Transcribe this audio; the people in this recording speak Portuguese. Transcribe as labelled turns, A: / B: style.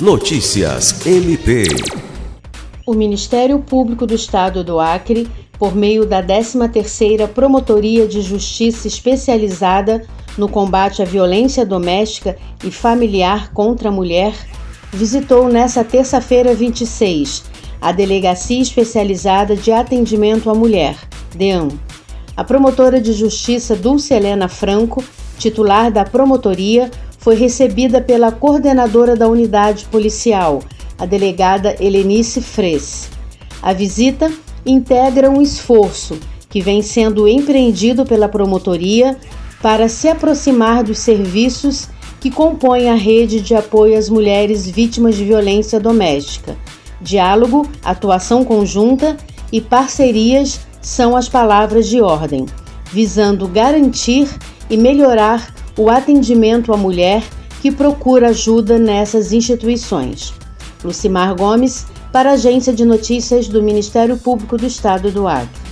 A: Notícias MP.
B: O Ministério Público do Estado do Acre, por meio da 13ª Promotoria de Justiça Especializada no combate à violência doméstica e familiar contra a mulher, visitou nesta terça-feira 26 a Delegacia Especializada de Atendimento à Mulher, DEAM. A promotora de justiça Dulce Helena Franco, titular da promotoria, foi recebida pela coordenadora da unidade policial, a delegada Helenice Fres. A visita integra um esforço que vem sendo empreendido pela promotoria para se aproximar dos serviços que compõem a rede de apoio às mulheres vítimas de violência doméstica. Diálogo, atuação conjunta e parcerias são as palavras de ordem, visando garantir e melhorar o atendimento à mulher que procura ajuda nessas instituições. Lucimar Gomes, para a Agência de Notícias do Ministério Público do Estado do Acre.